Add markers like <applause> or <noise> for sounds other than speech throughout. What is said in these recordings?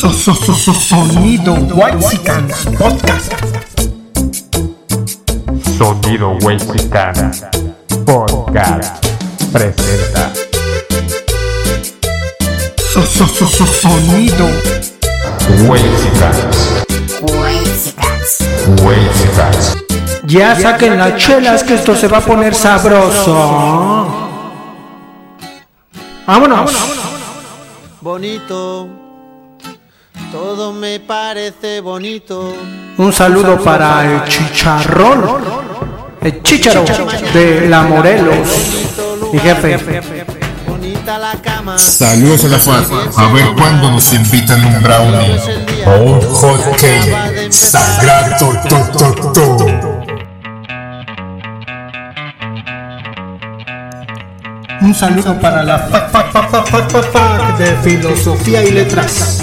Sonido Whitesicans Podcast. Sonido Wexicana Podcast presenta Sonido Wexicans Wexicans Ya saquen las chelas que esto se va a poner sabroso. Vámonos. bonito. Todo me parece bonito. Un saludo para el chicharrón. El chicharo de la Morelos. Mi jefe. Bonita la cama. Saludos a la FAD. A ver cuándo nos invitan un brownie o un hot cake. Sagrado to, to, to. Un saludo para la fac de filosofía y letras.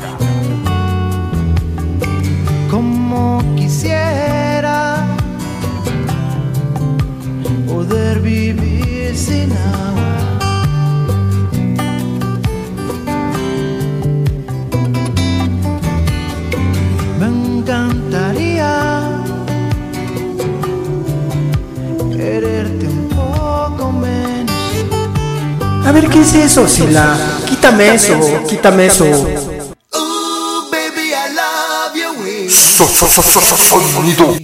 A ver, ¿qué es eso, Sila? Quítame eso, quítame eso. Ooh, baby, I love your way. Sonido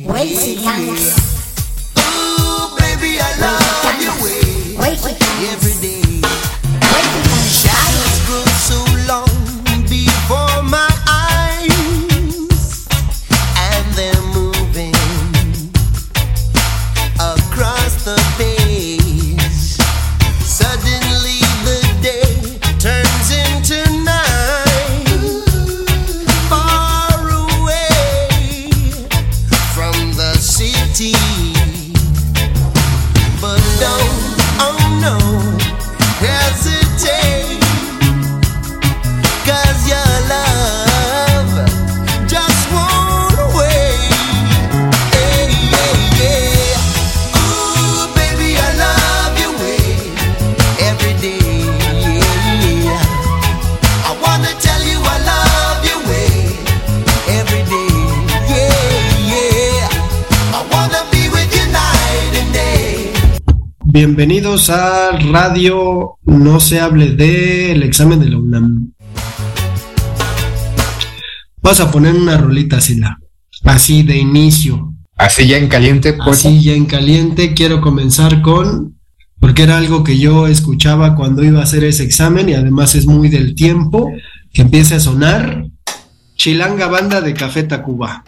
Bienvenidos a Radio No se hable del examen de la UNAM. Vas a poner una rolita, Sila. Así de inicio. Así ya en caliente, pues. Así ya en caliente. Quiero comenzar con. Porque era algo que yo escuchaba cuando iba a hacer ese examen y además es muy del tiempo. Que empiece a sonar. Chilanga Banda de Café Tacuba.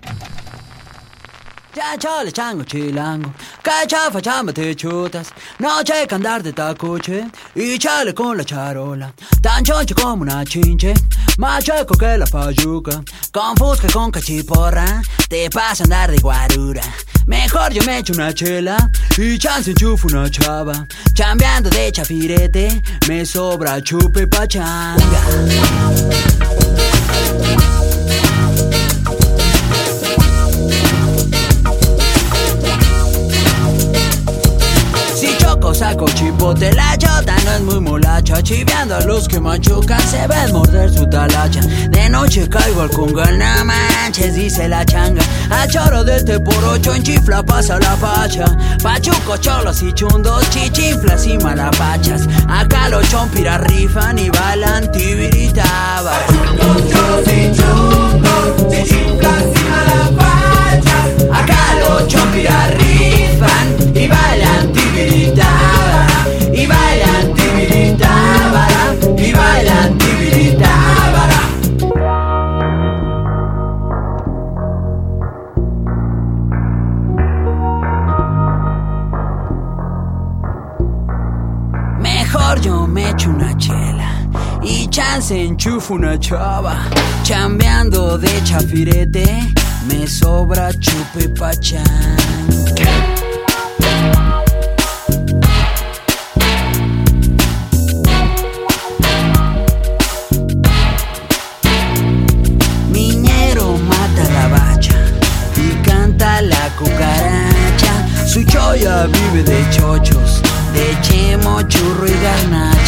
Ya chango chilango, que chafa chamba te chutas, no que andar de tacuche. Y chale con la charola, tan choncho como una chinche, más chueco que la payuca, con fusca y con cachiporra, te pasa andar de guarura. Mejor yo me echo una chela. Y chance enchufo una chava, chambeando de chafirete, me sobra chupe pachanga. Saco chipote la chota no es muy molacha. Chiveando a los que machucan se ven morder su talacha. De noche caigo al congal, no manches, dice la changa. A choro de este por ocho en chifla pasa la pacha Pachuco, cholos y chundos, chichinflas y malapachas. Acá los chompiras rifan y bailan tibiritabas Acá los chompiras rifan y bailan tibiritabara se enchufa una chava. Chambeando de chafirete, me sobra chupe pachán. Miñero mata la bacha y canta la cucaracha. Su choya vive de chochos, de chemo, churro y garnacha.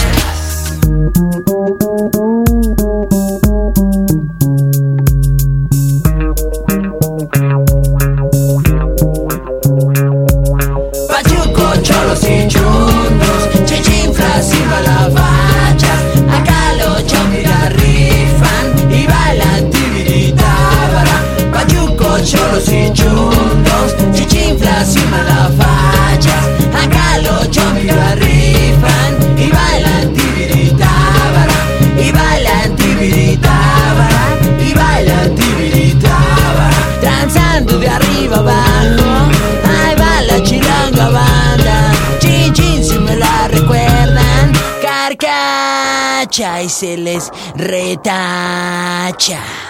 Tchau.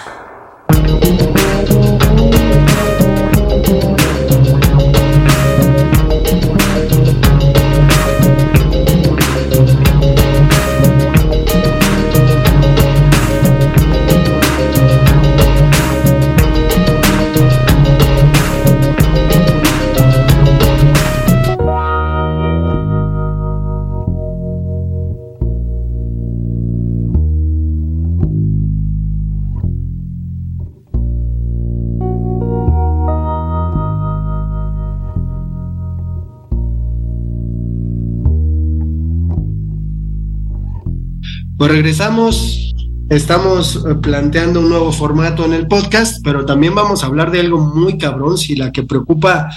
Regresamos, estamos eh, planteando un nuevo formato en el podcast, pero también vamos a hablar de algo muy cabrón, si la que preocupa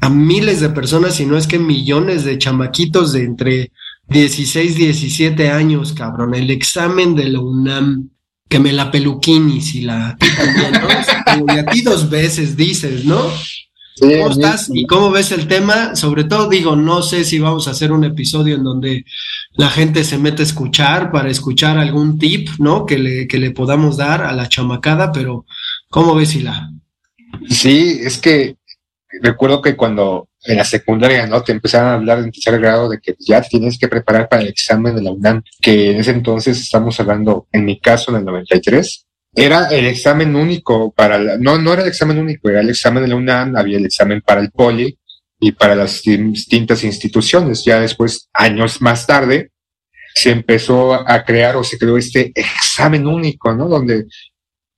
a miles de personas, si no es que millones de chamaquitos de entre 16 y 17 años, cabrón, el examen de la UNAM, que me la peluquini, si la... ¿no? Y a ti dos veces dices, ¿no? ¿Cómo estás? ¿Y cómo ves el tema? Sobre todo digo, no sé si vamos a hacer un episodio en donde la gente se mete a escuchar para escuchar algún tip, ¿no? Que le, que le podamos dar a la chamacada, pero ¿cómo ves, Hila? Sí, es que recuerdo que cuando en la secundaria, ¿no? Te empezaron a hablar en tercer grado de que ya tienes que preparar para el examen de la UNAM, que en ese entonces estamos hablando, en mi caso, en el 93, era el examen único para la, no, no era el examen único, era el examen de la UNAM, había el examen para el poli y para las distintas instituciones. Ya después, años más tarde, se empezó a crear o se creó este examen único, ¿no? Donde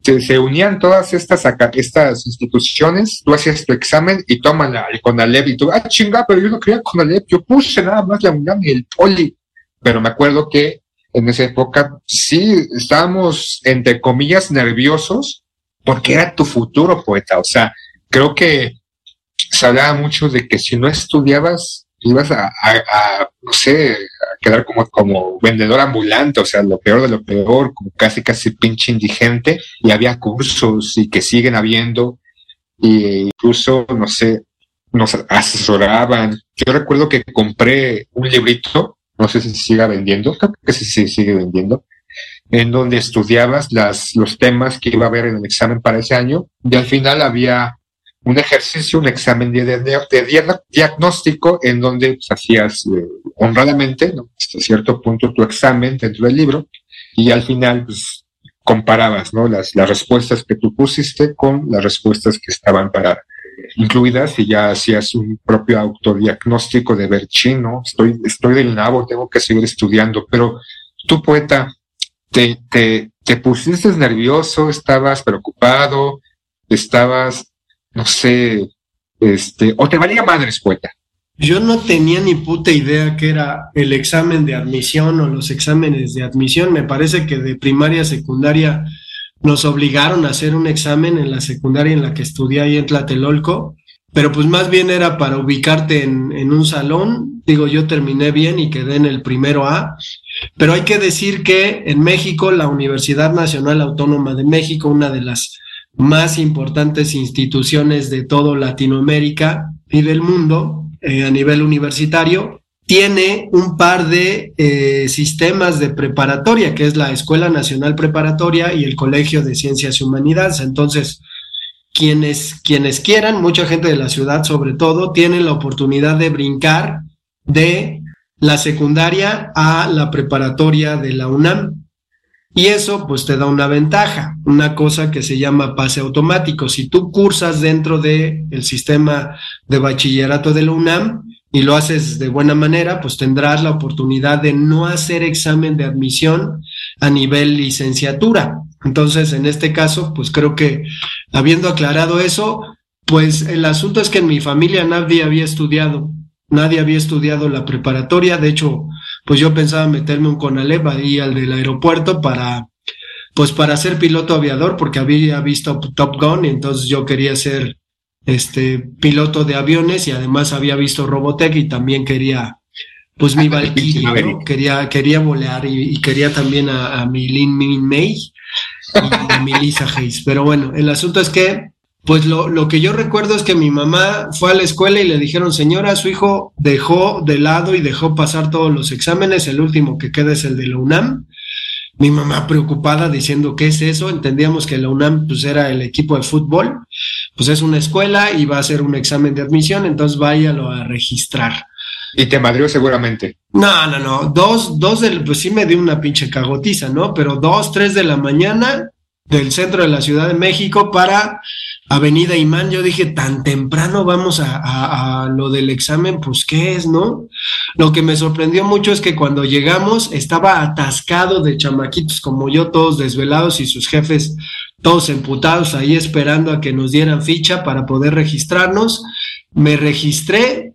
se, unían todas estas, estas instituciones, tú hacías tu examen y toman la, el CONALEP y tú, ah, chinga, pero yo no quería CONALEP, yo puse nada más la UNAM y el poli. Pero me acuerdo que en esa época sí estábamos, entre comillas, nerviosos porque era tu futuro poeta. O sea, creo que se hablaba mucho de que si no estudiabas, ibas a, no sé, a quedar como, como vendedor ambulante, o sea, lo peor de lo peor, como casi, casi pinche indigente, y había cursos y que siguen habiendo, y incluso, no sé, nos asesoraban. Yo recuerdo que compré un librito, no sé si siga vendiendo, creo que sí sigue vendiendo, en donde estudiabas las, los temas que iba a haber en el examen para ese año, y al final había un ejercicio, un examen de, de- de dia- diagnóstico en donde pues, hacías eh, honradamente, ¿no? hasta cierto punto, tu examen dentro del libro y al final pues, comparabas ¿no? las, las respuestas que tú pusiste con las respuestas que estaban para incluidas y ya hacías un propio autodiagnóstico de ver chino, estoy, estoy del nabo, tengo que seguir estudiando, pero tú poeta, te, te, te pusiste nervioso, estabas preocupado, estabas no sé, este, o te valía madres, poeta. Yo no tenía ni puta idea que era el examen de admisión o los exámenes de admisión. Me parece que de primaria a secundaria nos obligaron a hacer un examen en la secundaria en la que estudié ahí en Tlatelolco, pero pues más bien era para ubicarte en, en un salón. Digo, yo terminé bien y quedé en el primero A, pero hay que decir que en México la Universidad Nacional Autónoma de México, una de las más importantes instituciones de todo Latinoamérica y del mundo eh, a nivel universitario, tiene un par de eh, sistemas de preparatoria, que es la Escuela Nacional Preparatoria y el Colegio de Ciencias y Humanidades. Entonces, quienes, quienes quieran, mucha gente de la ciudad sobre todo, tienen la oportunidad de brincar de la secundaria a la preparatoria de la UNAM. Y eso pues te da una ventaja, una cosa que se llama pase automático. Si tú cursas dentro del el sistema de bachillerato de la UNAM y lo haces de buena manera, pues tendrás la oportunidad de no hacer examen de admisión a nivel licenciatura. Entonces, en este caso, pues creo que habiendo aclarado eso, pues el asunto es que en mi familia nadie había estudiado, nadie había estudiado la preparatoria. De hecho, pues yo pensaba meterme un Conalep ahí al del aeropuerto para, pues para ser piloto aviador, porque había visto Top Gun y entonces yo quería ser este piloto de aviones y además había visto Robotech y también quería, pues mi Valkyrie, ¿no? quería, quería volar y, y quería también a, a mi Lin Min May y a mi Lisa Hayes. Pero bueno, el asunto es que pues lo, lo, que yo recuerdo es que mi mamá fue a la escuela y le dijeron, señora, su hijo dejó de lado y dejó pasar todos los exámenes, el último que queda es el de la UNAM. Mi mamá preocupada diciendo, ¿qué es eso? Entendíamos que la UNAM pues era el equipo de fútbol, pues es una escuela y va a hacer un examen de admisión, entonces váyalo a registrar. Y te madrió seguramente. No, no, no, dos, dos del, pues sí me dio una pinche cagotiza, ¿no? Pero dos, tres de la mañana del centro de la Ciudad de México para Avenida Imán. Yo dije, tan temprano vamos a, a- a lo del examen, pues qué es, ¿no? Lo que me sorprendió mucho es que cuando llegamos estaba atascado de chamaquitos como yo, todos desvelados y sus jefes todos emputados ahí esperando a que nos dieran ficha para poder registrarnos. Me registré,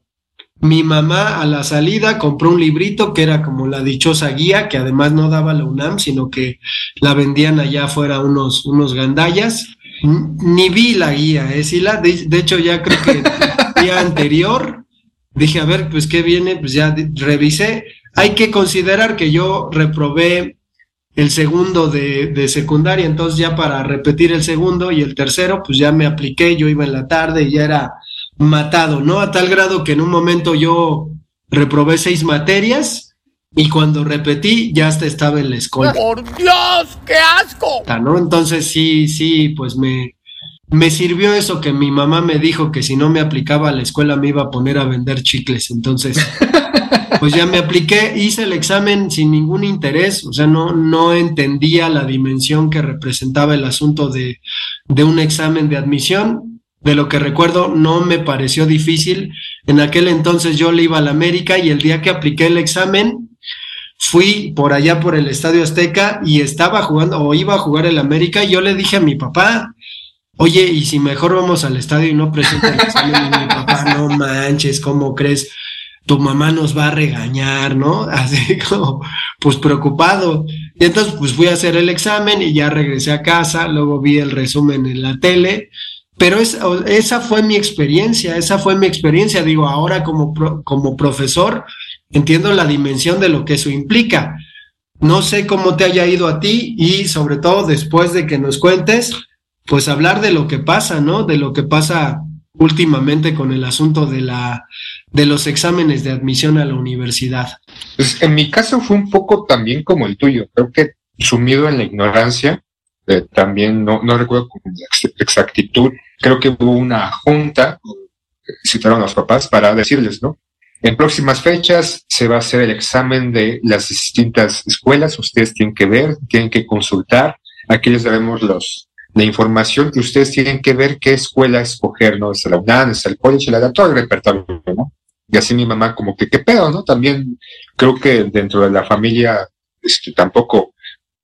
mi mamá a la salida compró un librito que era como la dichosa guía, que además no daba la UNAM, sino que la vendían allá afuera unos, unos gandallas. Ni vi la guía, ¿eh? Sí la, de, de hecho ya creo que el <laughs> día anterior dije, a ver, pues qué viene, pues ya revisé. Hay que considerar que yo reprobé el segundo de, de secundaria, entonces ya para repetir el segundo y el tercero, pues ya me apliqué, yo iba en la tarde y ya era matado, ¿no? A tal grado que en un momento yo reprobé seis materias y cuando repetí ya hasta estaba en la escuela. ¡Por Dios, qué asco! ¿no? Entonces sí, sí, pues me, me sirvió eso que mi mamá me dijo que si no me aplicaba a la escuela me iba a poner a vender chicles. Entonces, <laughs> pues ya me apliqué, hice el examen sin ningún interés, o sea, no, no entendía la dimensión que representaba el asunto de, de un examen de admisión. De lo que recuerdo, no me pareció difícil. En aquel entonces yo le iba a la América y el día que apliqué el examen, fui por allá por el Estadio Azteca y estaba jugando o iba a jugar el América y yo le dije a mi papá, oye, y si mejor vamos al estadio y no presenta el examen y mi papá, no manches, ¿cómo crees? Tu mamá nos va a regañar, ¿no? <laughs> Así como, pues preocupado. Y entonces, pues fui a hacer el examen y ya regresé a casa, luego vi el resumen en la tele, pero esa fue mi experiencia, esa fue mi experiencia. Digo, ahora como, pro- como profesor, entiendo la dimensión de lo que eso implica. No sé cómo te haya ido a ti y sobre todo después de que nos cuentes, pues hablar de lo que pasa, ¿no? De lo que pasa últimamente con el asunto de la de los exámenes de admisión a la universidad. Pues en mi caso fue un poco también como el tuyo. Creo que sumido en la ignorancia, eh, también no, no recuerdo con ex- exactitud, creo que hubo una junta, eh, citaron a los papás para decirles, ¿no? En próximas fechas se va a hacer el examen de las distintas escuelas, ustedes tienen que ver, tienen que consultar, aquí les daremos los, la información y ustedes tienen que ver qué escuela escoger, ¿no? Es la UNAM, es el college, la todo el repertorio, ¿no? Y así mi mamá como que, ¿qué pedo, no? También creo que dentro de la familia, este, tampoco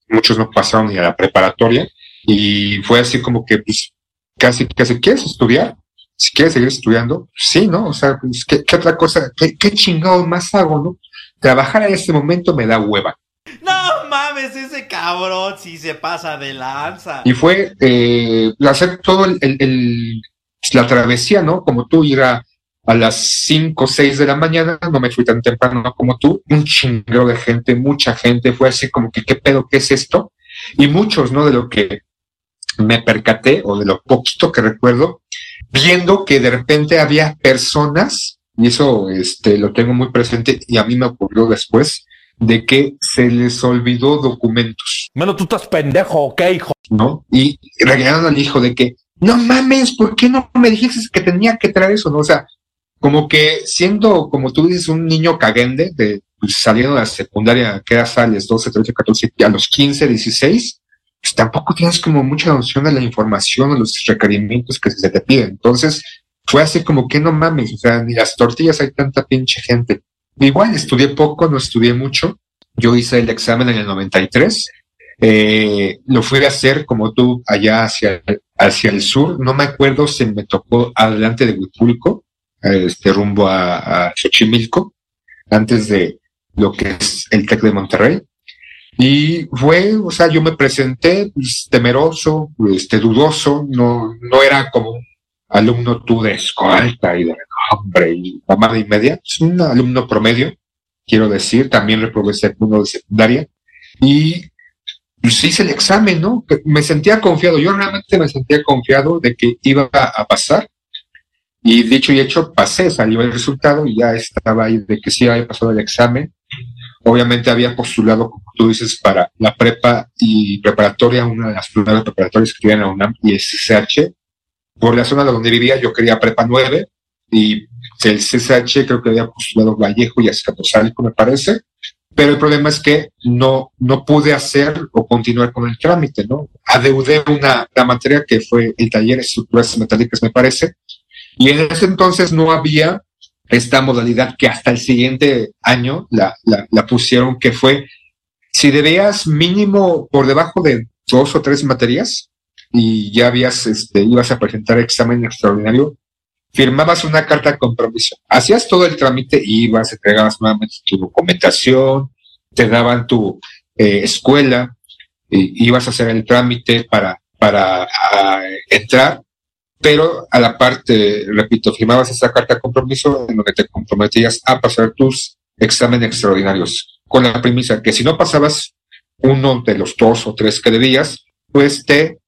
muchos no pasaron ni a la preparatoria y fue así como que, pues, casi, casi, ¿quieres estudiar? Si quieres seguir estudiando, sí, ¿no? O sea, pues, ¿qué, qué otra cosa? ¿Qué, qué chingado más hago, no? Trabajar en este momento me da hueva. No mames, ese cabrón sí se pasa de lanza. Y fue eh, hacer todo el, el- el- la travesía, ¿no? Como tú ir a, a las 5 o 6 de la mañana, no me fui tan temprano como tú, un chingo de gente, mucha gente, fue así como que, ¿qué pedo, qué es esto? Y muchos, ¿no? De lo que me percaté o de lo poquito que recuerdo, viendo que de repente había personas, y eso este, lo tengo muy presente y a mí me ocurrió después, de que se les olvidó documentos. Bueno, tú estás pendejo, ¿ok, hijo? ¿no? Y regañaron al hijo de que, no mames, ¿por qué no me dijiste que tenía que traer eso? ¿No? O sea, como que siendo, como tú dices, un niño caguende, de, pues, saliendo de la secundaria, que era sales 12, 13, 14, y a los 15, 16, pues tampoco tienes como mucha noción de la información o los requerimientos que se te piden. Entonces, fue así como que no mames, o sea, ni las tortillas hay tanta pinche gente. Igual estudié poco, no estudié mucho. Yo hice el examen en el 93. Eh, lo fui a hacer como tú allá hacia, hacia el sur. No me acuerdo si me tocó adelante de Huipulco, este rumbo a, Xochimilco, antes de lo que es el TEC de Monterrey. Y fue, o sea, yo me presenté pues, temeroso, este, dudoso, no, no era como un alumno tú de escolta y de hombre y mamá y media, es un alumno promedio, quiero decir, también reprobé segundo de secundaria y pues hice el examen, ¿no? Me sentía confiado, yo realmente me sentía confiado de que iba a pasar y dicho y hecho pasé, salió el resultado y ya estaba ahí de que sí había pasado el examen. obviamente había postulado, como tú dices, para la prepa y preparatoria, una de las primeras preparatorias que tienen la UNAM y es CCH. Por la zona donde vivía, yo quería prepa 9 y el CCH creo que había postulado Vallejo y Azcapotzalco, me parece. Pero el problema es que no, no pude hacer o continuar con el trámite, ¿no? Adeudé una, la materia que fue el taller de estructuras metálicas, me parece. Y en ese entonces no había esta modalidad que hasta el siguiente año la, la, la pusieron, que fue si debías mínimo por debajo de dos o tres materias y ya habías, este, ibas a presentar examen extraordinario, firmabas una carta de compromiso, hacías todo el trámite, ibas, entregabas nuevamente tu documentación, te daban tu eh, escuela, y ibas a hacer el trámite para, para ah, entrar, pero a la parte, repito, firmabas esa carta de compromiso en donde te comprometías a pasar tus exámenes extraordinarios, con la premisa que si no pasabas uno de los dos o tres que debías, pues te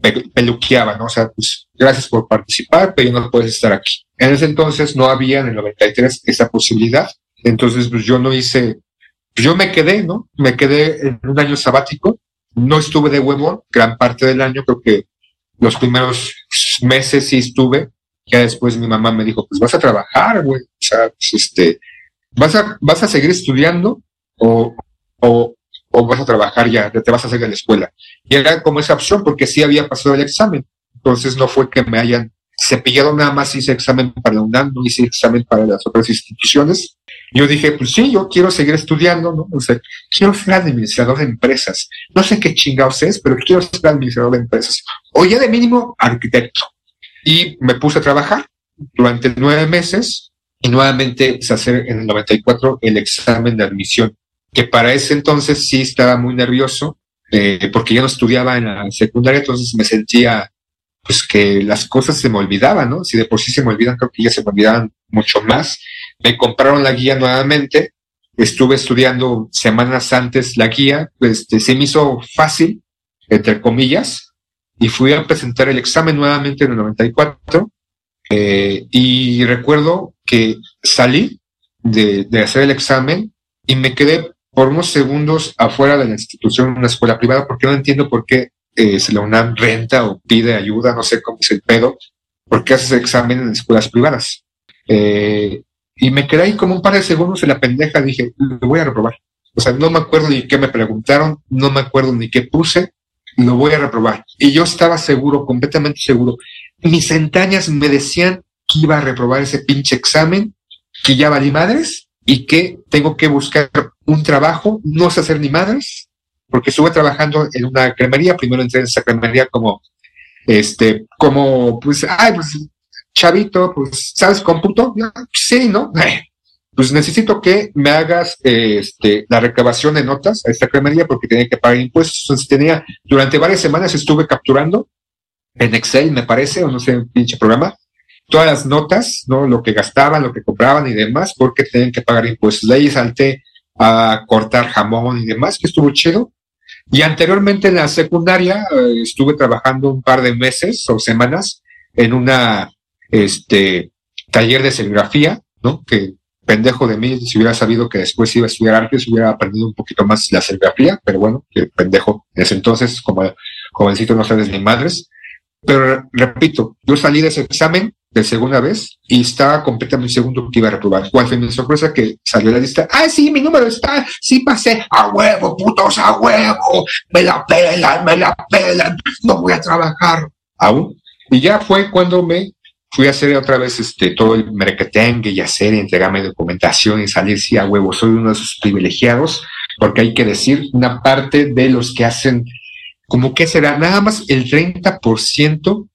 pe- peluqueaban, ¿no? O sea, pues gracias por participar, pero no puedes estar aquí. En ese entonces no había en el 93 esa posibilidad, entonces pues yo no hice, yo me quedé, ¿no? Me quedé en un año sabático, no estuve de huevo gran parte del año, creo que los primeros meses sí estuve, ya después mi mamá me dijo, pues vas a trabajar, güey, o sea, pues, este, vas a, vas a seguir estudiando o, o, o vas a trabajar ya, te vas a hacer de la escuela. Y era como esa opción porque sí había pasado el examen. Entonces no fue que me hayan cepillado nada más, hice examen para la UNAM, no hice examen para las otras instituciones. Yo dije, pues sí, yo quiero seguir estudiando, ¿no? O sea, quiero ser administrador de empresas. No sé qué chingados es, pero quiero ser administrador de empresas. O ya de mínimo arquitecto. Y me puse a trabajar durante nueve meses y nuevamente pues, hacer en el 94 el examen de admisión, que para ese entonces sí estaba muy nervioso, eh, porque yo no estudiaba en la secundaria, entonces me sentía pues que las cosas se me olvidaban, ¿no? Si de por sí se me olvidan, creo que ya se me olvidaban mucho más. Me compraron la guía nuevamente, estuve estudiando semanas antes la guía, este, se me hizo fácil, entre comillas, y fui a presentar el examen nuevamente en el 94, eh, y recuerdo que salí de, de hacer el examen y me quedé por unos segundos afuera de la institución, una escuela privada, porque no entiendo por qué eh, se la UNAM renta o pide ayuda, no sé cómo es el pedo, porque haces examen en escuelas privadas. Eh, y me quedé ahí como un par de segundos en la pendeja, dije, lo voy a reprobar. O sea, no me acuerdo ni qué me preguntaron, no me acuerdo ni qué puse, lo voy a reprobar. Y yo estaba seguro, completamente seguro. Mis entrañas me decían que iba a reprobar ese pinche examen, que ya valí madres y que tengo que buscar un trabajo, no sé hacer ni madres, porque estuve trabajando en una cremería, primero entré en esa cremería como, este, como, pues, ay, pues, chavito, pues, ¿sabes cómputo? Sí, ¿no? <laughs> Pues necesito que me hagas este, la recabación de notas a esta cremería porque tenía que pagar impuestos. Entonces tenía, durante varias semanas estuve capturando en Excel, me parece, o no sé, un pinche programa, todas las notas, ¿no? Lo que gastaban, lo que compraban y demás, porque tenían que pagar impuestos. De ahí salté a cortar jamón y demás, que estuvo chido. Y anteriormente en la secundaria eh, estuve trabajando un par de meses o semanas en una este taller de serigrafía, ¿no? Que pendejo de mí, si hubiera sabido que después iba a estudiar artes, hubiera aprendido un poquito más la serigrafía, pero bueno, que pendejo en entonces, como jovencito no sabes ni madres. Pero repito, yo salí de ese examen de segunda vez y estaba completamente segundo que iba a reprobar. ¿Cuál fue mi sorpresa? Que salió la lista. Ah, sí, mi número está, sí pasé. A huevo, putos, a huevo. Me la pelan, me la pelan. No voy a trabajar. Aún. Y ya fue cuando me fui a hacer otra vez este todo el merquetengue y hacer y entregarme documentación y salir sí a huevo. Soy uno de esos privilegiados, porque hay que decir, una parte de los que hacen, como que será nada más el 30%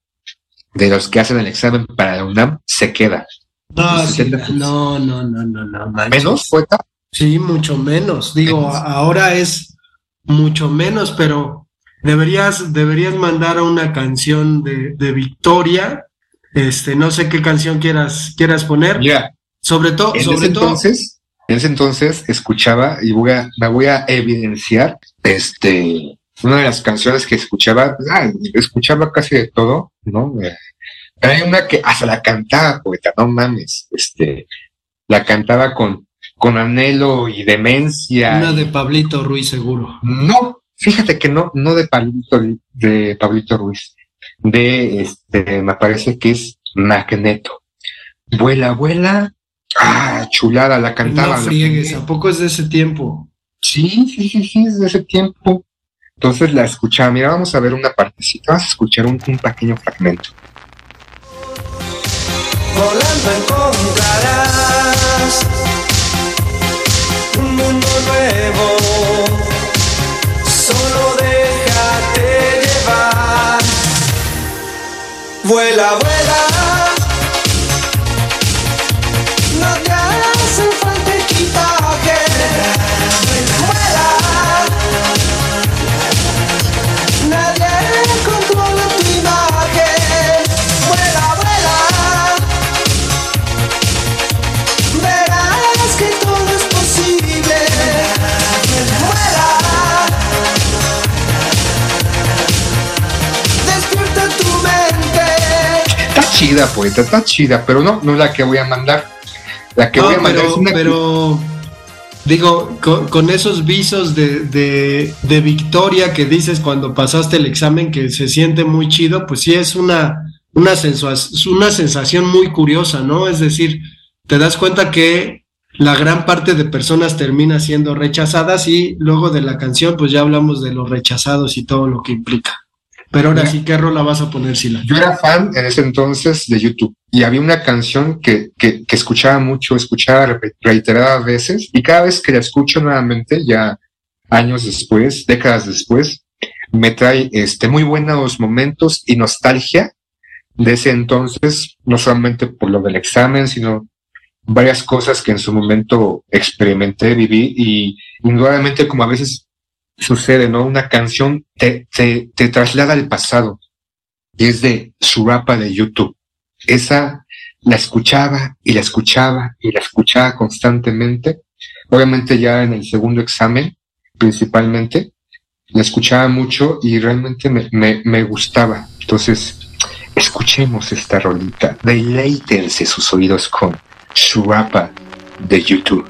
de los que hacen el examen para la UNAM se queda. No, El sí, 70%. no, no, no, no, no. manches. Menos fue. Sí, mucho menos. Digo, Menos. ahora es mucho menos, pero deberías, deberías mandar a una canción de, de Victoria. Este, no sé qué canción quieras, quieras poner. Mira, Sobre todo, en sobre ese todo. entonces, en ese entonces escuchaba y voy a, me voy a evidenciar este una de las canciones que escuchaba, ah, escuchaba casi de todo, ¿no? Eh, Hay una que hasta la cantaba, poeta, no mames, este, la cantaba con, con anhelo y demencia. Una de Pablito Ruiz seguro. No, fíjate que no, no de Pablito, de Pablito Ruiz, de este, me parece que es Magneto. Vuela, vuela. Ah, chulada, la cantaba. no friegues. ¿a poco es de ese tiempo? Sí, sí, sí, sí, es de ese tiempo. Entonces la escuchaba. Mira, vamos a ver una partecita. Vas a escuchar un, un pequeño fragmento. Volando encontrarás un mundo nuevo. Solo déjate llevar. Vuela, vuela. Chida, poeta, está chida, pero no, no es la que voy a mandar. La que No, voy a mandar pero, es una pero digo, con, con esos visos de, de- de victoria que dices cuando pasaste el examen, que se siente muy chido, pues sí es una, una, es una sensación muy curiosa, ¿no? Es decir, te das cuenta que la gran parte de personas termina siendo rechazadas y luego de la canción, pues ya hablamos de los rechazados y todo lo que implica. Pero ahora sí, ¿qué rola vas a poner, Sila? Yo era fan en ese entonces de YouTube y había una canción que, que, que escuchaba mucho, escuchaba re- reiteradas veces y cada vez que la escucho nuevamente, ya años después, décadas después, me trae este, muy buenos momentos y nostalgia de ese entonces, no solamente por lo del examen, sino varias cosas que en su momento experimenté, viví y indudablemente como a veces sucede, ¿no? Una canción te, te, te traslada al pasado y es de Surapa de YouTube. Esa la escuchaba y la escuchaba y la escuchaba constantemente. Obviamente ya en el segundo examen, principalmente, la escuchaba mucho y realmente me, me, me gustaba. Entonces, escuchemos esta rolita. Deleítense sus oídos con Surapa de YouTube.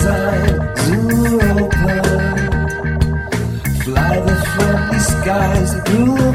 design zoo open. Fly the friendly skies through.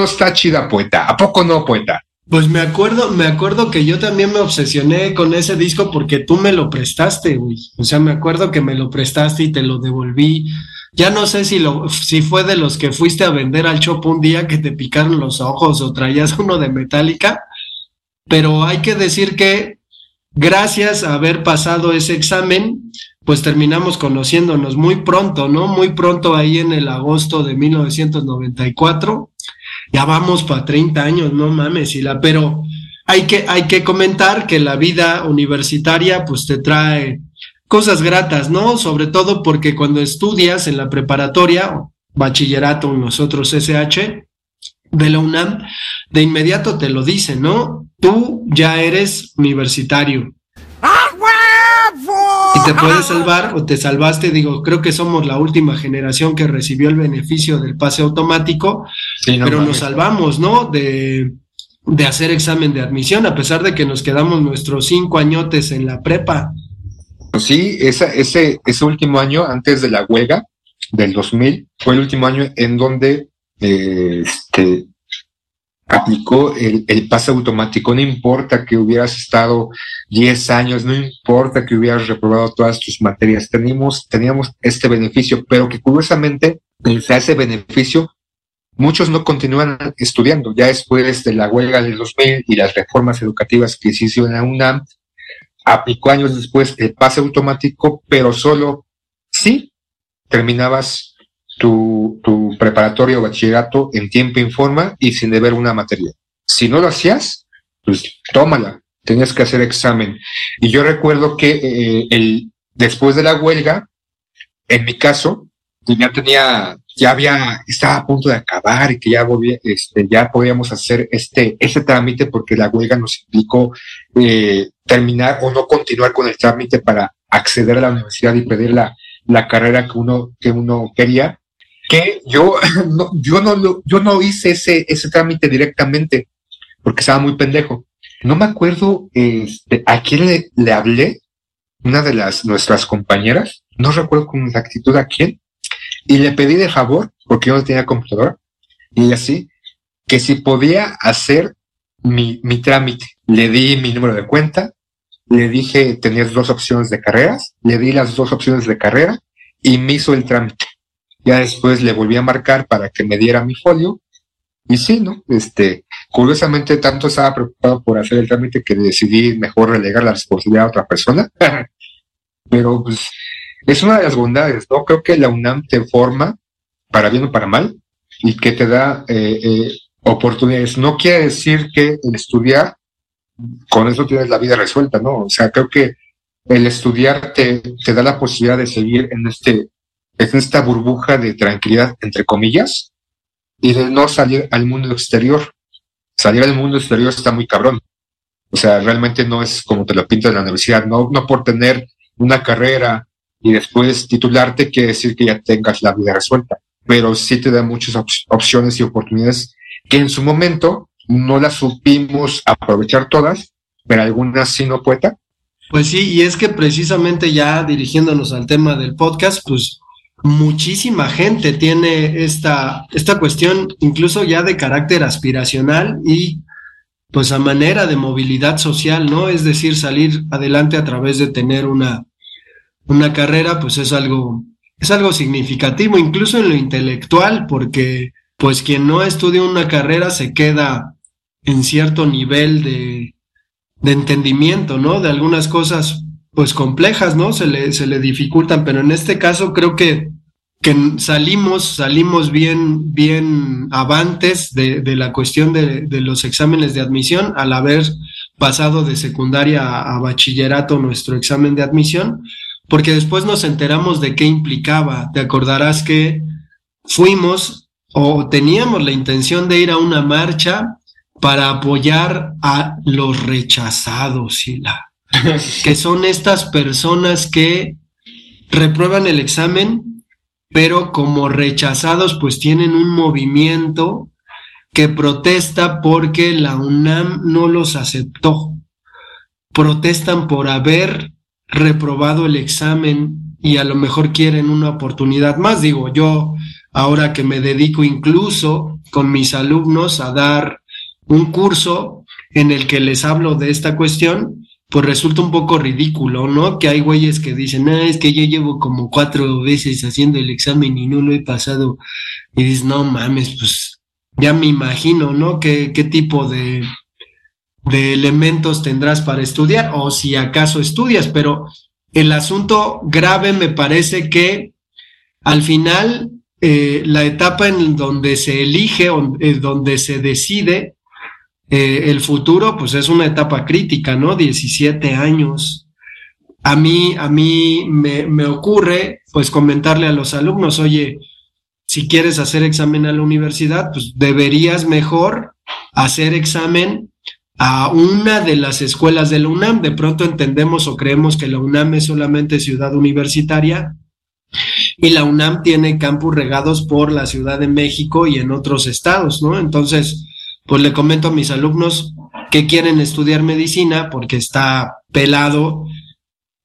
No está chida, poeta? ¿A poco no, poeta? Pues me acuerdo, me acuerdo que yo también me obsesioné con ese disco porque tú me lo prestaste, güey. O sea, me acuerdo que me lo prestaste y te lo devolví. Ya no sé si lo, si fue de los que fuiste a vender al shop un día que te picaron los ojos o traías <laughs> uno de Metallica, pero hay que decir que gracias a haber pasado ese examen, pues terminamos conociéndonos muy pronto, ¿no? Muy pronto ahí en el agosto de 1994. Ya vamos para 30 años, no mames, y la, pero hay que, hay que comentar que la vida universitaria pues te trae cosas gratas, ¿no? Sobre todo porque cuando estudias en la preparatoria, bachillerato, nosotros SH, de la UNAM, de inmediato te lo dicen, ¿no? Tú ya eres universitario. Y te puedes salvar o te salvaste, digo, creo que somos la última generación que recibió el beneficio del pase automático, Sí, no pero nos salvamos, ¿no? De, de hacer examen de admisión, a pesar de que nos quedamos nuestros cinco añotes en la prepa. Sí, esa, ese, ese último año, antes de la huelga del 2000, fue el último año en donde eh, este, aplicó el, el pase automático. No importa que hubieras estado 10 años, no importa que hubieras reprobado todas tus materias, teníamos, teníamos este beneficio, pero que curiosamente, ese beneficio, muchos no continúan estudiando. Ya después de la huelga del 2000 y las reformas educativas que se hicieron en la aplicó años después el pase automático, pero solo si terminabas tu, tu preparatorio o bachillerato en tiempo y forma y sin deber una materia. Si no lo hacías, pues tómala, tenías que hacer examen. Y yo recuerdo que eh, el, después de la huelga, en mi caso, que ya tenía, ya había, estaba a punto de acabar y que ya, volvía, este, ya podíamos hacer este, este trámite porque la huelga nos implicó eh, terminar o no continuar con el trámite para acceder a la universidad y pedir la, la carrera que uno, que uno quería, que yo <laughs> no, yo no, yo no hice ese, ese trámite directamente porque estaba muy pendejo. No me acuerdo este, a quién le, le hablé, una de las nuestras compañeras, no recuerdo con exactitud a quién, y le pedí de favor, porque yo no tenía computadora, y así, que si podía hacer mi, mi trámite. Le di mi número de cuenta, le dije tenías dos opciones de carreras, le di las dos opciones de carrera y me hizo el trámite. Ya después le volví a marcar para que me diera mi folio. Y sí, ¿no? Este, curiosamente tanto estaba preocupado por hacer el trámite que decidí mejor relegar la responsabilidad a otra persona. <laughs> Pero pues es una de las bondades, ¿no? Creo que la UNAM te forma para bien o para mal y que te da eh, eh, oportunidades. No quiere decir que el estudiar con eso tienes la vida resuelta, ¿no? O sea, creo que el estudiar te, te da la posibilidad de seguir en este en esta burbuja de tranquilidad, entre comillas, y de no salir al mundo exterior. Salir al mundo exterior está muy cabrón. O sea, realmente no es como te lo pinta en la universidad, no, no por tener una carrera y después titularte quiere decir que ya tengas la vida resuelta, pero sí te da muchas op- opciones y oportunidades que en su momento no las supimos aprovechar todas, pero algunas sí no poeta. Pues sí, y es que precisamente ya dirigiéndonos al tema del podcast, pues muchísima gente tiene esta, esta cuestión incluso ya de carácter aspiracional y pues a manera de movilidad social, ¿no? Es decir, salir adelante a través de tener una, una carrera, pues es algo, es algo significativo, incluso en lo intelectual, porque pues quien no estudia una carrera se queda en cierto nivel de, de entendimiento, ¿no? De algunas cosas, pues complejas, ¿no? Se le, se le dificultan, pero en este caso creo que, que salimos, salimos bien, bien avantes de, de la cuestión de, de los exámenes de admisión al haber pasado de secundaria a, a bachillerato nuestro examen de admisión, porque después nos enteramos de qué implicaba. Te acordarás que fuimos o teníamos la intención de ir a una marcha para apoyar a los rechazados, Sila, <laughs> que son estas personas que reprueban el examen, pero como rechazados, pues tienen un movimiento que protesta porque la UNAM no los aceptó. Protestan por haber reprobado el examen y a lo mejor quieren una oportunidad más. Digo, yo ahora que me dedico incluso con mis alumnos a dar un curso en el que les hablo de esta cuestión, pues resulta un poco ridículo, ¿no? Que hay güeyes que dicen, ah, es que yo llevo como cuatro veces haciendo el examen y no lo he pasado. Y dices, no mames, pues ya me imagino, ¿no? ¿Qué, qué tipo de, de elementos tendrás para estudiar? O si acaso estudias, pero el asunto grave me parece que al final eh, la etapa en donde se elige, o, eh, donde se decide eh, el futuro, pues es una etapa crítica, ¿no? 17 años. A mí, a mí me, me ocurre, pues, comentarle a los alumnos, oye, si quieres hacer examen a la universidad, pues deberías mejor hacer examen a una de las escuelas de la UNAM. De pronto entendemos o creemos que la UNAM es solamente ciudad universitaria y la UNAM tiene campus regados por la Ciudad de México y en otros estados, ¿no? Entonces, pues le comento a mis alumnos que quieren estudiar medicina porque está pelado,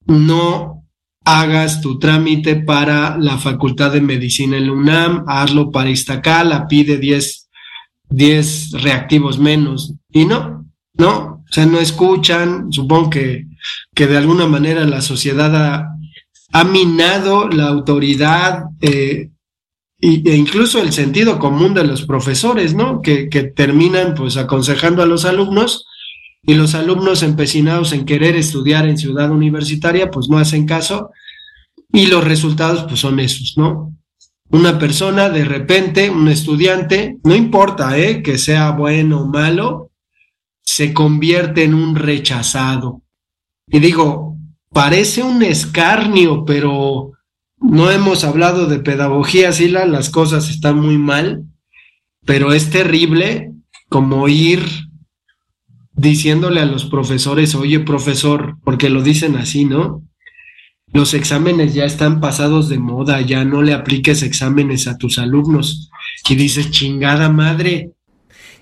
no hagas tu trámite para la Facultad de Medicina en la UNAM, hazlo para Iztacala, pide 10, 10 reactivos menos. Y no, no, o sea, no escuchan, supongo que, que de alguna manera la sociedad ha, minado la autoridad eh, e incluso el sentido común de los profesores, ¿no? Que, que terminan pues aconsejando a los alumnos y los alumnos empecinados en querer estudiar en ciudad universitaria pues no hacen caso y los resultados pues son esos, ¿no? Una persona de repente, un estudiante, no importa, ¿eh? Que sea bueno o malo, se convierte en un rechazado. Y digo, parece un escarnio, pero no hemos hablado de pedagogía, Sila, las cosas están muy mal, pero es terrible como ir diciéndole a los profesores, oye profesor, porque lo dicen así, ¿no? Los exámenes ya están pasados de moda, ya no le apliques exámenes a tus alumnos. Y dices, chingada madre.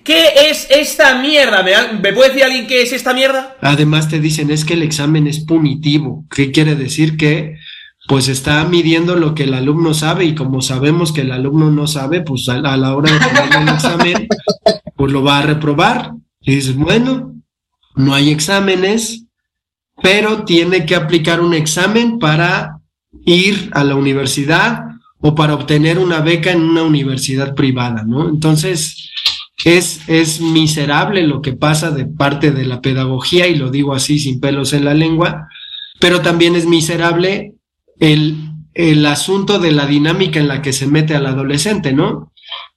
¿Qué es esta mierda? ¿Me, ¿Me puede decir alguien qué es esta mierda? Además te dicen, es que el examen es punitivo. ¿Qué quiere decir? Que pues está midiendo lo que el alumno sabe y como sabemos que el alumno no sabe, pues a, la hora de ponerle el examen, pues lo va a reprobar. Y dices, bueno, no hay exámenes, pero tiene que aplicar un examen para ir a la universidad o para obtener una beca en una universidad privada, ¿no? Entonces, es, es miserable lo que pasa de parte de la pedagogía, y lo digo así sin pelos en la lengua, pero también es miserable el, el asunto de la dinámica en la que se mete al adolescente, ¿no?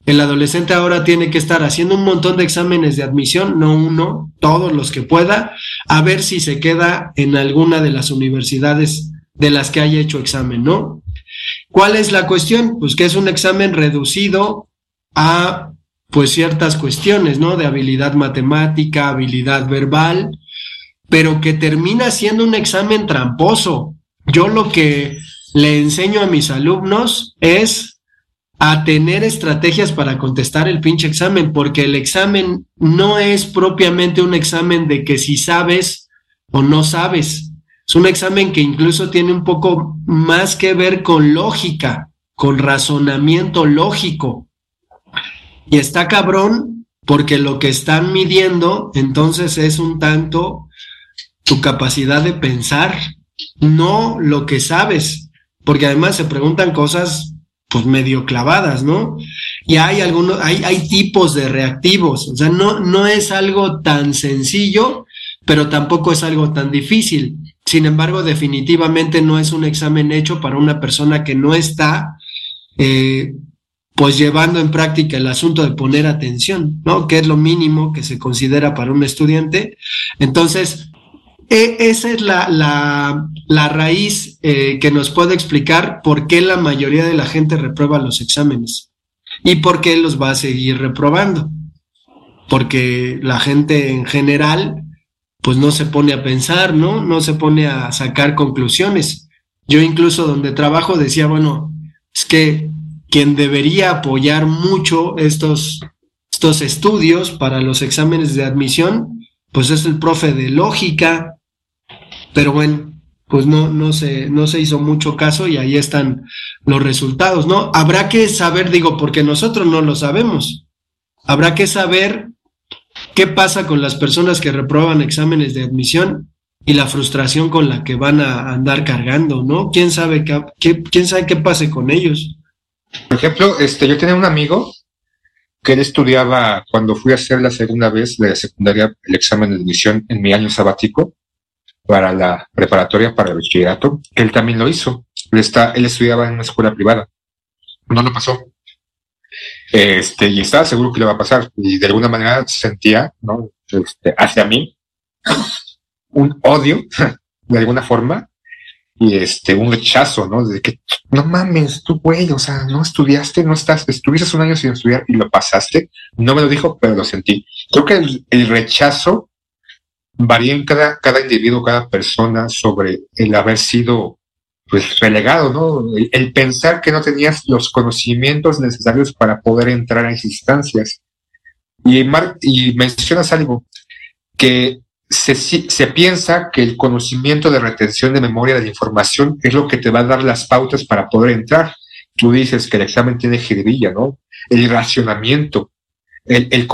El adolescente ahora tiene que estar haciendo un montón de exámenes de admisión, no uno, todos los que pueda, a ver si se queda en alguna de las universidades de las que haya hecho examen, ¿no? ¿Cuál es la cuestión? Pues que es un examen reducido a pues ciertas cuestiones, ¿no? De habilidad matemática, habilidad verbal, pero que termina siendo un examen tramposo. Yo lo que le enseño a mis alumnos es a tener estrategias para contestar el pinche examen, porque el examen no es propiamente un examen de que si sabes o no sabes. Es un examen que incluso tiene un poco más que ver con lógica, con razonamiento lógico. Y está cabrón porque lo que están midiendo entonces es un tanto tu capacidad de pensar, no lo que sabes, porque además se preguntan cosas pues medio clavadas, ¿no? Y hay algunos, hay, hay tipos de reactivos, o sea, no, no es algo tan sencillo, pero tampoco es algo tan difícil. Sin embargo, definitivamente no es un examen hecho para una persona que no está, eh, pues llevando en práctica el asunto de poner atención, ¿no? Que es lo mínimo que se considera para un estudiante. Entonces, e- esa es la, la, la raíz eh, que nos puede explicar por qué la mayoría de la gente reprueba los exámenes y por qué los va a seguir reprobando. Porque la gente en general, pues no se pone a pensar, ¿no? No se pone a sacar conclusiones. Yo incluso donde trabajo decía, bueno, es que quien debería apoyar mucho estos, estos estudios para los exámenes de admisión, pues es el profe de lógica, pero bueno, pues no, no, se, no se hizo mucho caso y ahí están los resultados, ¿no? Habrá que saber, digo, porque nosotros no lo sabemos, habrá que saber qué pasa con las personas que reprueban exámenes de admisión y la frustración con la que van a andar cargando, ¿no? ¿Quién sabe qué, qué- quién sabe qué pase con ellos? Por ejemplo, este, yo tenía un amigo que él estudiaba cuando fui a hacer la segunda vez de secundaria el examen de admisión en mi año sabático para la preparatoria para el bachillerato, él también lo hizo. Él, está, él estudiaba en una escuela privada. No lo pasó. Este, y estaba seguro que le va a pasar. Y de alguna manera sentía, ¿no? Este, hacia mí un odio, <laughs> de alguna forma, y este, un rechazo, ¿no? De que no mames, tú, güey, o sea, no estudiaste, no estás, estuviste un año sin estudiar y lo pasaste. No me lo dijo, pero lo sentí. Creo que el, el rechazo varía en cada, cada individuo, cada persona sobre el haber sido, pues, relegado, ¿no? El, el pensar que no tenías los conocimientos necesarios para poder entrar a instancias. Y, Mar- y mencionas algo que se, se piensa que el conocimiento de retención de memoria de la información es lo que te va a dar las pautas para poder entrar. Tú dices que el examen tiene jiribilla, ¿no? El racionamiento, el, el,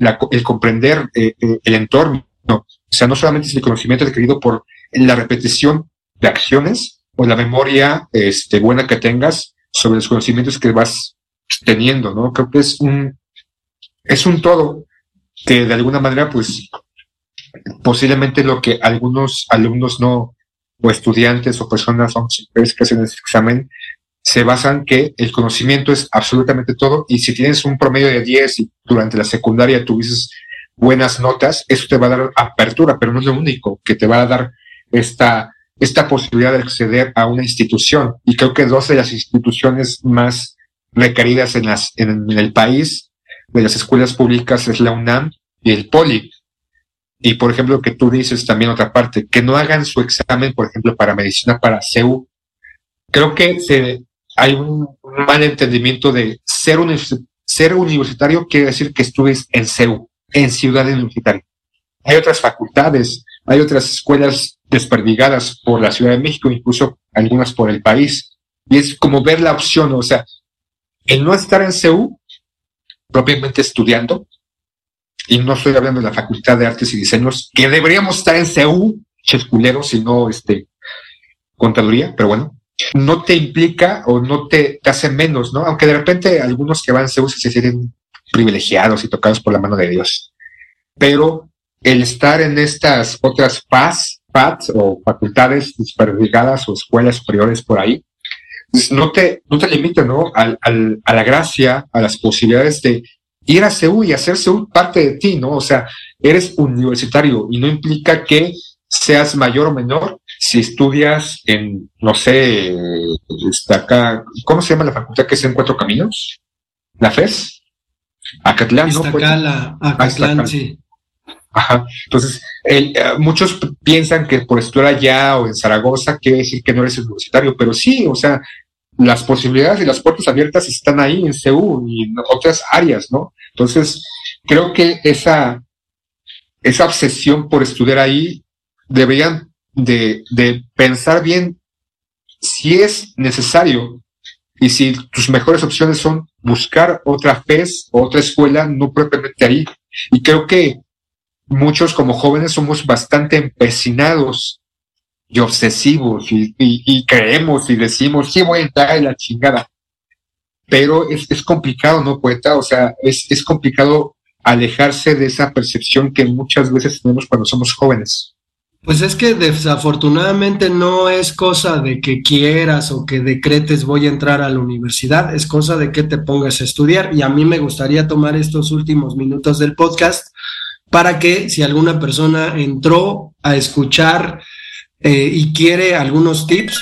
la el comprender eh, eh, el entorno. O sea, no solamente es el conocimiento adquirido por la repetición de acciones o la memoria este, buena que tengas sobre los conocimientos que vas teniendo, ¿no? Creo que es un, es un todo que de alguna manera, pues, posiblemente lo que algunos alumnos no, o estudiantes o personas que hacen ese examen, se basan que el conocimiento es absolutamente todo y si tienes un promedio de 10 y durante la secundaria tuvieses buenas notas, eso te va a dar apertura, pero no es lo único que te va a dar esta esta posibilidad de acceder a una institución. Y creo que dos de las instituciones más requeridas en, las, en el país de las escuelas públicas es la UNAM y el POLI. Y por ejemplo, que tú dices también otra parte, que no hagan su examen, por ejemplo, para medicina, para CEU. Creo que se, hay un, mal entendimiento de ser, un, ser universitario quiere decir que estudies en CEU, en Ciudad Universitaria. Hay otras facultades, hay otras escuelas desperdigadas por la Ciudad de México, incluso algunas por el país. Y es como ver la opción, o sea, el no estar en CEU, propiamente estudiando, y no estoy hablando de la Facultad de Artes y Diseños, que deberíamos estar en CEU, chesculeros, y no este, contaduría, pero bueno, no te implica o no te, te hace menos, ¿no? Aunque de repente algunos que van en CEU se sienten privilegiados y tocados por la mano de Dios. Pero el estar en estas otras PAS, PATs o facultades desperdigadas o escuelas superiores por ahí, pues no te, no te limita, ¿no? Al, al, a la gracia, a las posibilidades de ir a CEU y hacer CEU parte de ti, ¿no? O sea, eres universitario y no implica que seas mayor o menor si estudias en, no sé, está acá, ¿cómo se llama la facultad que es en Cuatro Caminos? ¿La FES? Acatlán, ¿no? Iztacala, Ah, Acatlán, sí. Ajá. Entonces, el, eh, muchos piensan que por estudiar allá o en Zaragoza quiere decir que no eres universitario, pero sí, o sea, las posibilidades y las puertas abiertas están ahí en CEU y en otras áreas, ¿no? Entonces, creo que esa, esa obsesión por estudiar ahí deberían de, de pensar bien si es necesario y si tus mejores opciones son buscar otra FES o otra escuela, no propiamente ahí. Y creo que muchos como jóvenes somos bastante empecinados y obsesivos y, y- y creemos y decimos, sí voy a entrar en la chingada. Pero es, es complicado, ¿no, poeta? O sea, es, es complicado alejarse de esa percepción que muchas veces tenemos cuando somos jóvenes. Pues es que desafortunadamente no es cosa de que quieras o que decretes voy a entrar a la universidad, es cosa de que te pongas a estudiar. Y a mí me gustaría tomar estos últimos minutos del podcast para que si alguna persona entró a escuchar eh, y quiere algunos tips,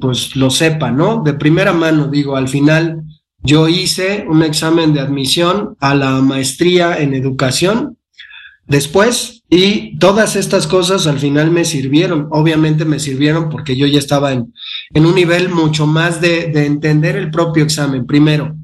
pues lo sepa, ¿no? De primera mano, digo, al final yo hice un examen de admisión a la maestría en educación después y todas estas cosas al final me sirvieron. Obviamente me sirvieron porque yo ya estaba en, en un nivel mucho más de, de entender el propio examen. Primero,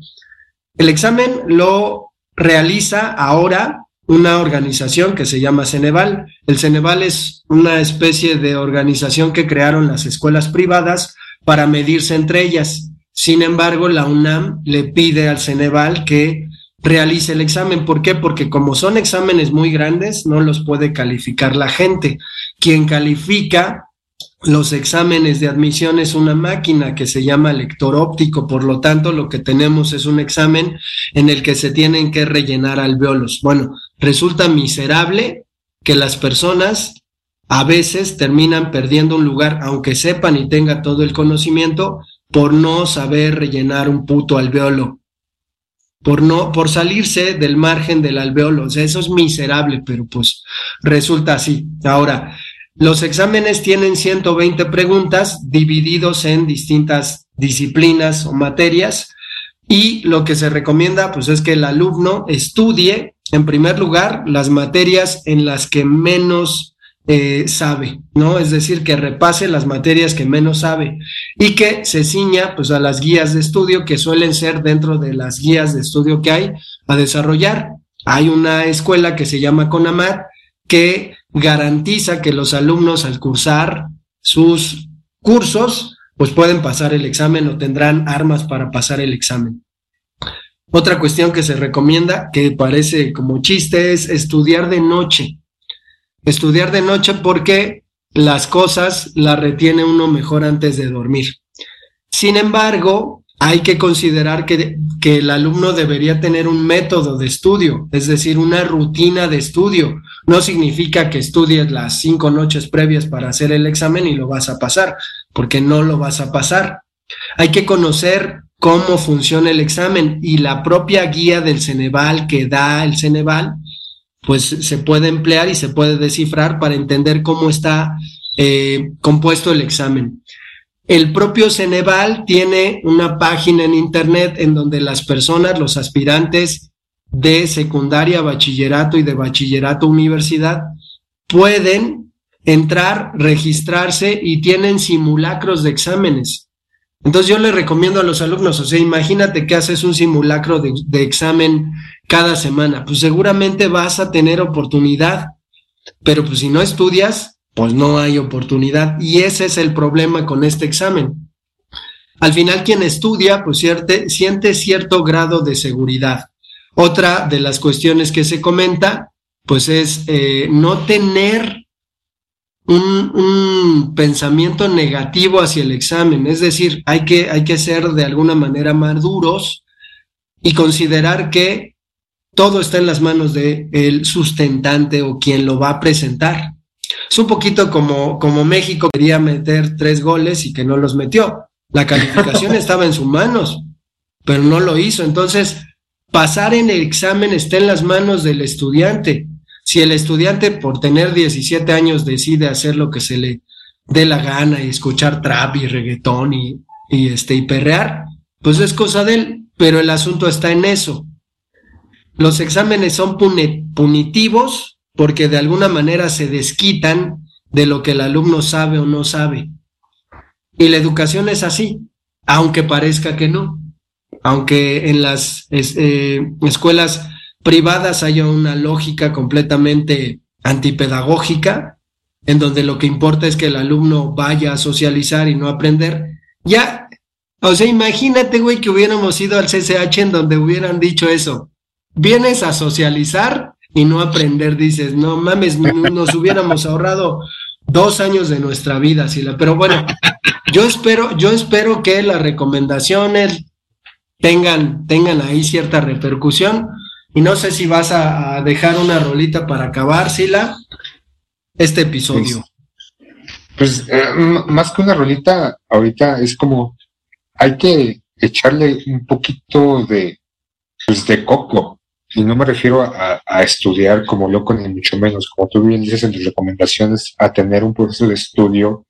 el examen lo realiza ahora una organización que se llama Ceneval. El Ceneval es una especie de organización que crearon las escuelas privadas para medirse entre ellas. Sin embargo, la UNAM le pide al Ceneval que realice el examen. ¿Por qué? Porque como son exámenes muy grandes, no los puede calificar la gente. Quien califica los exámenes de admisión es una máquina que se llama lector óptico, por lo tanto lo que tenemos es un examen en el que se tienen que rellenar alveolos. Bueno, resulta miserable que las personas a veces terminan perdiendo un lugar, aunque sepan y tengan todo el conocimiento, por no saber rellenar un puto alveolo, por no, por salirse del margen del alveolo. O sea, eso es miserable, pero pues resulta así. Ahora, los exámenes tienen 120 preguntas divididos en distintas disciplinas o materias y lo que se recomienda pues es que el alumno estudie en primer lugar las materias en las que menos eh, sabe, ¿no? Es decir, que repase las materias que menos sabe y que se ciña pues a las guías de estudio que suelen ser dentro de las guías de estudio que hay a desarrollar. Hay una escuela que se llama CONAMAT que garantiza que los alumnos al cursar sus cursos pues pueden pasar el examen o tendrán armas para pasar el examen. Otra cuestión que se recomienda, que parece como chiste, es estudiar de noche. Estudiar de noche porque las cosas las retiene uno mejor antes de dormir. Sin embargo, hay que considerar que, que, el alumno debería tener un método de estudio, es decir, una rutina de estudio. No significa que estudies las cinco noches previas para hacer el examen y lo vas a pasar, porque no lo vas a pasar. Hay que conocer cómo funciona el examen y la propia guía del Ceneval que da el Ceneval pues se puede emplear y se puede descifrar para entender cómo está eh, compuesto el examen. El propio Ceneval tiene una página en internet en donde las personas, los aspirantes de secundaria, bachillerato y de bachillerato universidad pueden entrar, registrarse y tienen simulacros de exámenes. Entonces yo le recomiendo a los alumnos, o sea, imagínate que haces un simulacro de examen cada semana, pues seguramente vas a tener oportunidad, pero pues si no estudias, pues no hay oportunidad y ese es el problema con este examen. Al final quien estudia, pues cierte, siente cierto grado de seguridad. Otra de las cuestiones que se comenta, pues es eh, no tener un, pensamiento negativo hacia el examen. Es decir, hay que, hay que ser de alguna manera maduros y considerar que todo está en las manos del el sustentante o quien lo va a presentar. Es un poquito como, como México quería meter tres goles y que no los metió. La calificación <laughs> estaba en sus manos, pero no lo hizo. Entonces, pasar en el examen está en las manos del estudiante. Si el estudiante por tener 17 años decide hacer lo que se le dé la gana y escuchar trap y reggaetón y, y, este, y perrear, pues es cosa de él, pero el asunto está en eso. Los exámenes son punitivos porque de alguna manera se desquitan de lo que el alumno sabe o no sabe. Y la educación es así, aunque parezca que no. Aunque en las eh, escuelas privadas haya una lógica completamente antipedagógica, en donde lo que importa es que el alumno vaya a socializar y no aprender, ya, o sea, imagínate, güey, que hubiéramos ido al CCH en donde hubieran dicho eso. Vienes a socializar y no aprender, dices, no mames, <laughs> nos hubiéramos ahorrado dos años de nuestra vida, Sila. Pero bueno, yo espero, yo espero que las recomendaciones tengan, tengan ahí cierta repercusión. Y no sé si vas a, a dejar una rolita para acabar, Sila, este episodio. Pues, pues eh, más que una rolita, ahorita es como hay que echarle un poquito de, pues, de coco. Y no me refiero a, estudiar como loco, ni mucho menos, como tú bien dices en tus recomendaciones, a tener un proceso de estudio,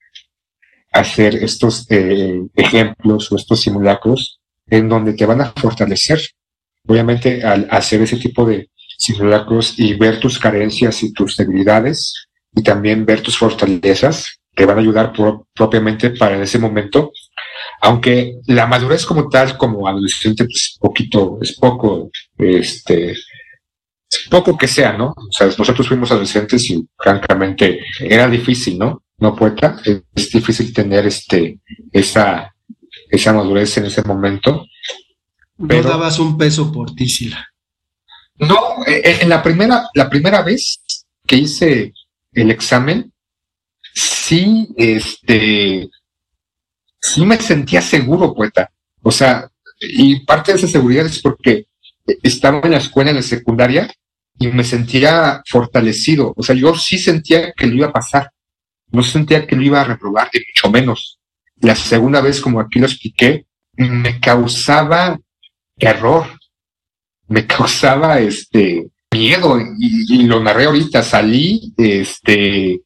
hacer estos eh, ejemplos o estos simulacros en donde te van a fortalecer. Obviamente, al hacer ese tipo de simulacros y ver tus carencias y tus debilidades y también ver tus fortalezas, te van a ayudar pro propiamente para en ese momento aunque la madurez como tal, como adolescente, pues poquito, es poco, este, poco que sea, ¿no? O sea, nosotros fuimos adolescentes y francamente era difícil, ¿no? No poeta, es difícil tener este, esa, esa madurez en ese momento. Pero, no dabas un peso por ti, Sila. No, en la primera, la primera vez que hice el examen, sí, este, sí me sentía seguro, poeta. O sea, y parte de esa seguridad es porque estaba en la escuela, en la secundaria, y me sentía fortalecido. O sea, yo sí sentía que lo iba a pasar. No sentía que lo iba a reprobar, ni mucho menos. La segunda vez, como aquí lo expliqué, me causaba terror. Me causaba este miedo. Y, lo narré ahorita. Salí este,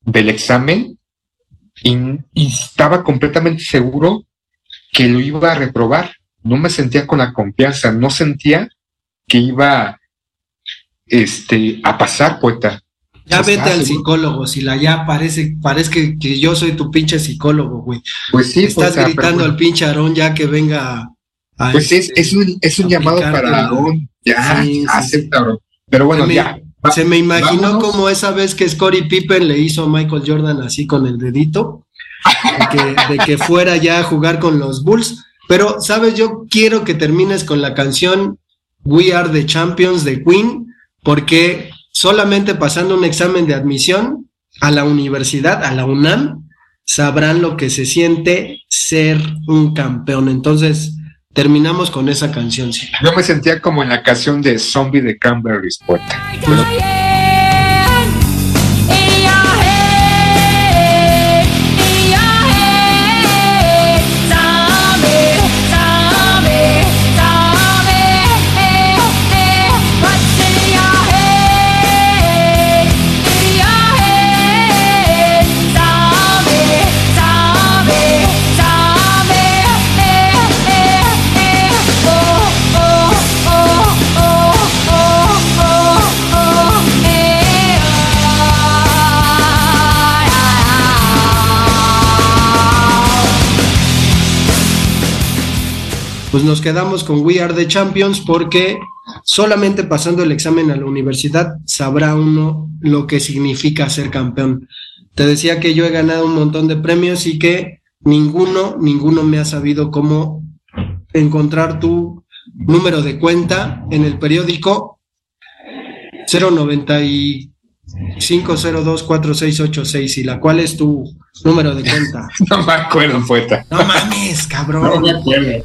del examen y, y, estaba completamente seguro que lo iba a reprobar. No me sentía con la confianza, no sentía que iba este, a pasar, poeta. Ya vete al psicólogo, si la ya parece, parece que, que, yo soy tu pinche psicólogo, güey. Pues sí, estás poeta, gritando pero, al pinche Aarón ya que venga. A pues este, es, es un, es un llamado para Aarón. Ya, sí, acepta, sí. Pero bueno, me, ya. Se me imaginó Vámonos. como esa vez que Scottie Pippen le hizo a Michael Jordan así con el dedito, de que, de que, fuera ya a jugar con los Bulls. Pero, ¿sabes? Yo quiero que termines con la canción We Are the Champions de Queen, porque solamente pasando un examen de admisión a la universidad, a la UNAM, sabrán lo que se siente ser un campeón. Entonces, terminamos con esa canción. Yo me sentía como en la canción de Zombie de Cranberries. pues nos quedamos con We Are the Champions porque solamente pasando el examen a la universidad sabrá uno lo que significa ser campeón. Te decía que yo he ganado un montón de premios y que ninguno, ninguno me ha sabido cómo encontrar tu número de cuenta en el periódico 095024686 y la cual es tu número de cuenta. <laughs> no me acuerdo, poeta. No mames, cabrón. No me acuerdo.